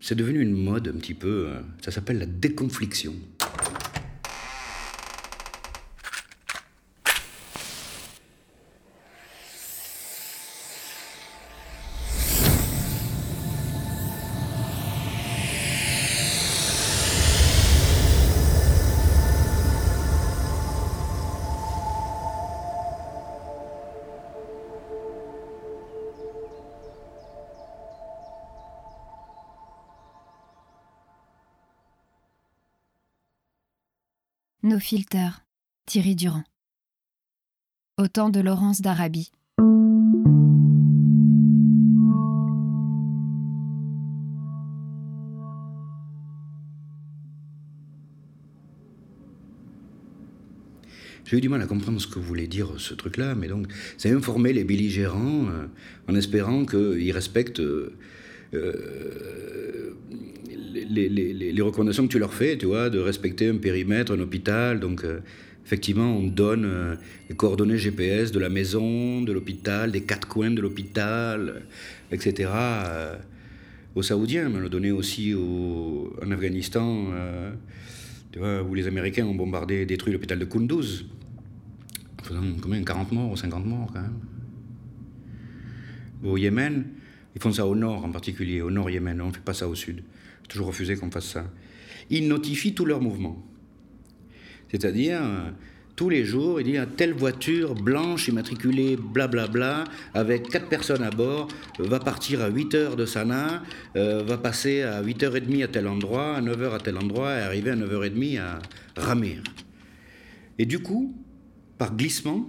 c'est devenu une mode un petit peu. euh, Ça s'appelle la déconfliction. Nos filters, Thierry Durand. Au temps de Laurence d'Arabie. J'ai eu du mal à comprendre ce que voulait dire ce truc-là, mais donc, c'est informer les belligérants euh, en espérant qu'ils respectent euh, euh, les, recommandations que tu leur fais, tu vois, de respecter un périmètre, un hôpital. Donc, euh, effectivement, on donne euh, les coordonnées GPS de la maison, de l'hôpital, des quatre coins de l'hôpital, etc. aux Saoudiens, mais on l'a donné aussi au- en Afghanistan, tu vois, où les Américains ont bombardé, détruit l'hôpital de Kunduz, faisant combien 40 morts ou 50 morts quand même. Au Yémen, ils font ça au nord en particulier, au nord Yémen, on ne fait pas ça au sud. J'ai toujours refusé qu'on fasse ça. Ils notifient tous leurs mouvements. C'est-à-dire, euh, tous les jours, il dit ah, telle voiture blanche immatriculée blablabla, avec quatre personnes à bord, va partir à 8 heures de Sanaa, euh, va passer à 8h30 à tel endroit, à 9h à tel endroit, et arriver à 9h30 à Ramir. Et du coup, par glissement,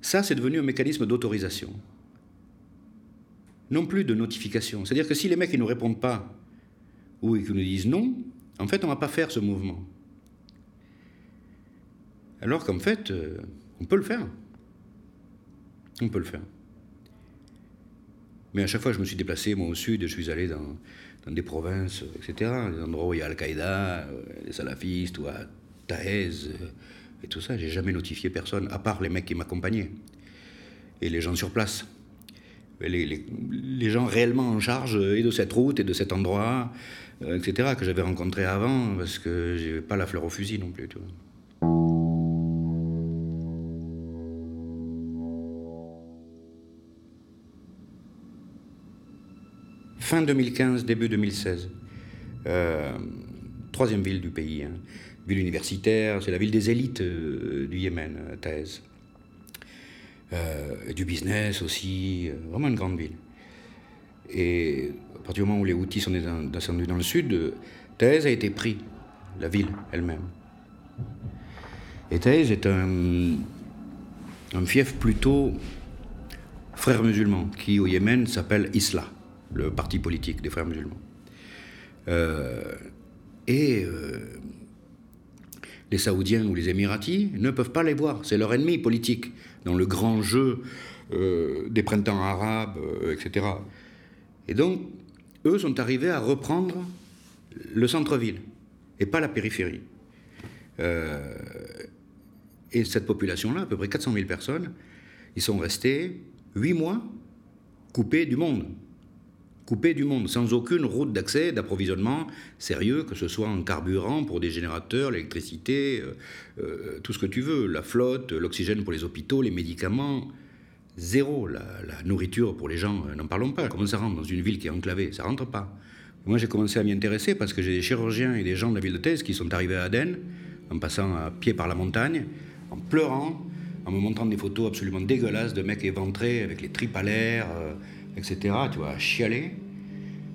ça, c'est devenu un mécanisme d'autorisation. Non plus de notification. C'est-à-dire que si les mecs ne nous répondent pas, ou qu'ils nous disent non, en fait, on va pas faire ce mouvement. Alors qu'en fait, euh, on peut le faire. On peut le faire. Mais à chaque fois je me suis déplacé, moi, au sud, je suis allé dans, des provinces, euh, etc., des endroits où il y a Al-Qaïda, euh, les salafistes, ou à Taïz, euh, et tout ça. J'ai jamais notifié personne, à part les mecs qui m'accompagnaient. Et les gens sur place. Les, gens réellement en charge euh, et de cette route et de cet endroit, euh, etc., que j'avais rencontré avant, parce que j'ai pas la fleur au fusil non plus. Fin 2015, début 2016. Euh, troisième ville du pays. hein. Ville universitaire, c'est la ville des élites du Yémen, Taïz. Euh, du business aussi, euh, vraiment une grande ville. Et à partir du moment où les Houthis sont descend- descendus dans le sud, euh, Taïz a été pris, la ville elle-même. Et Taïz est un, un fief plutôt frères musulmans, qui au Yémen s'appelle Islah, le parti politique des frères musulmans. Euh, et les Saoudiens ou les Émiratis ne peuvent pas les voir, c'est leur ennemi politique dans le grand jeu euh, des printemps arabes, euh, etc. Et donc, eux sont arrivés à reprendre le centre-ville et pas la périphérie. Euh, et cette population-là, à peu près 400 000 personnes, ils sont restés huit mois coupés du monde. Coupés du monde, sans aucune route d'accès, d'approvisionnement sérieux, que ce soit en carburant pour des générateurs, l'électricité, euh, euh, tout ce que tu veux, la flotte, l'oxygène pour les hôpitaux, les médicaments. Zéro. La, nourriture pour les gens, euh, n'en parlons pas. Comment ça rentre dans une ville qui est enclavée? Ça rentre pas. Moi, j'ai commencé à m'y intéresser parce que j'ai des chirurgiens et des gens de la ville de Thèse qui sont arrivés à Aden, en passant à pied par la montagne, en pleurant, en me montrant des photos absolument dégueulasses de mecs éventrés avec les tripes à l'air, etc. Tu vois, à chialer.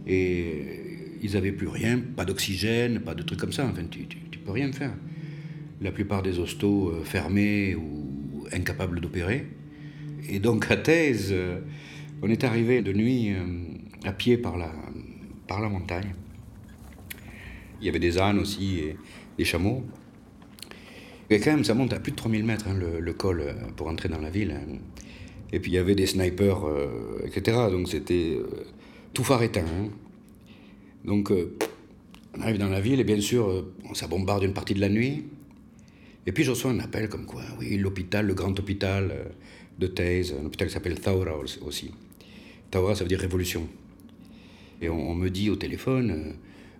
Et ils avaient plus rien, pas d'oxygène, pas de trucs comme ça. Enfin, tu, tu, tu peux rien faire. La plupart des hostos euh, fermés ou incapables d'opérer. Et donc à Thèse, euh, on est arrivé de nuit euh, à pied par la, par la montagne. Il y avait des ânes aussi et des chameaux. Et quand même, ça monte à plus de 3000 mètres, hein, le, col, pour entrer dans la ville. hein. Et puis il y avait des snipers, euh, etc. Donc c'était euh, tout phare éteint. Donc euh, on arrive dans la ville et bien sûr, ça bombarde une partie de la nuit. Et puis je reçois un appel comme quoi, oui, l'hôpital, le grand hôpital de Thèse, un hôpital qui s'appelle Thaura aussi. Thaura, ça veut dire révolution. Et on, me dit au téléphone,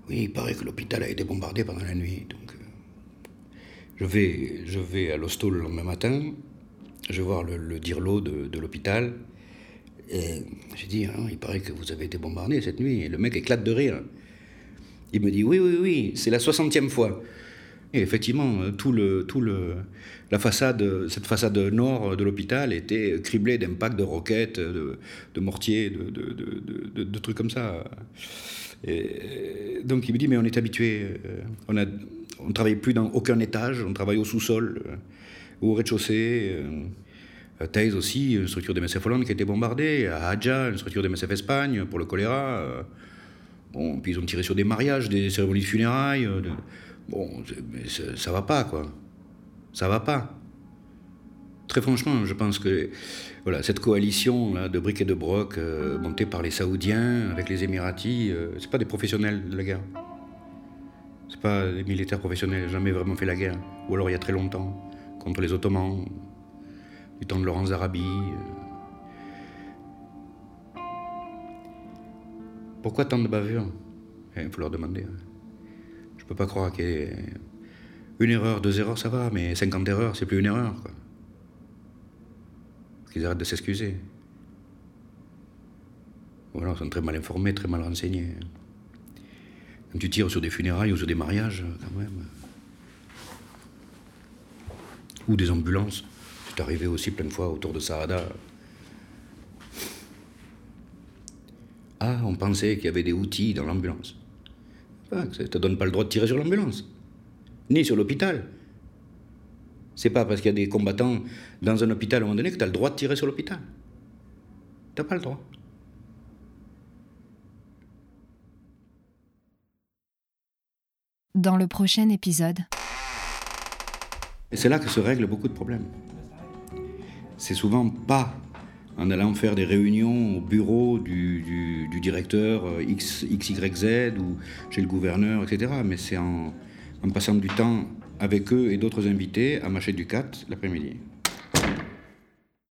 oui, il paraît que l'hôpital a été bombardé pendant la nuit. Donc, je, vais, je vais à l'hosto le lendemain matin, je vais voir le, le dirlo de, l'hôpital. Et j'ai dit, hein, il paraît que vous avez été bombardé cette nuit. Et le mec éclate de rire. Il me dit, oui, oui, oui, c'est la soixantième fois. Et effectivement, euh, tout le, tout le, la façade, cette façade nord de l'hôpital était criblée d'impacts de roquettes, de, de mortiers, de, de, de, trucs comme ça. Et donc il me dit, mais on est habitué, euh, on ne on travaille plus dans aucun étage, on travaille au sous-sol euh, ou au rez-de-chaussée. Thèse aussi, une structure de MSF Hollande qui a été bombardée. À Hadja, une structure de MSF Espagne pour le choléra. Bon, puis ils ont tiré sur des mariages, des cérémonies de funérailles. Bon, ça va pas, quoi. Ça va pas. Très franchement, je pense que voilà, cette coalition là, de briques et de broc euh, montée par les Saoudiens avec les Émiratis, euh, c'est pas des professionnels de la guerre. C'est pas des militaires professionnels, jamais vraiment fait la guerre. Ou alors il y a très longtemps, contre les Ottomans, du temps de Laurence d'Arabie. Euh. Pourquoi tant de bavures? Il eh, faut leur demander. Hein. Je peux pas croire qu'il y ait une erreur, deux erreurs, ça va, mais 50 erreurs, c'est plus une erreur. Quoi. Qu'ils arrêtent de s'excuser. Voilà, ils sont très mal informés, très mal renseignés. Quand tu tires sur des funérailles ou sur des mariages, quand même. Ou des ambulances. C'est arrivé aussi plein de fois autour de Saada. Ah, on pensait qu'il y avait des outils dans l'ambulance. Ça ne te donne pas le droit de tirer sur l'ambulance, ni sur l'hôpital. C'est pas parce qu'il y a des combattants dans un hôpital à un moment donné que tu as le droit de tirer sur l'hôpital. Tu n'as pas le droit. Dans le prochain épisode. Et c'est là que se règlent beaucoup de problèmes. C'est souvent pas en allant faire des réunions au bureau du, directeur euh, X, XYZ ou chez le gouverneur, etc. Mais c'est en, en passant du temps avec eux et d'autres invités à Machet Ducat l'après-midi.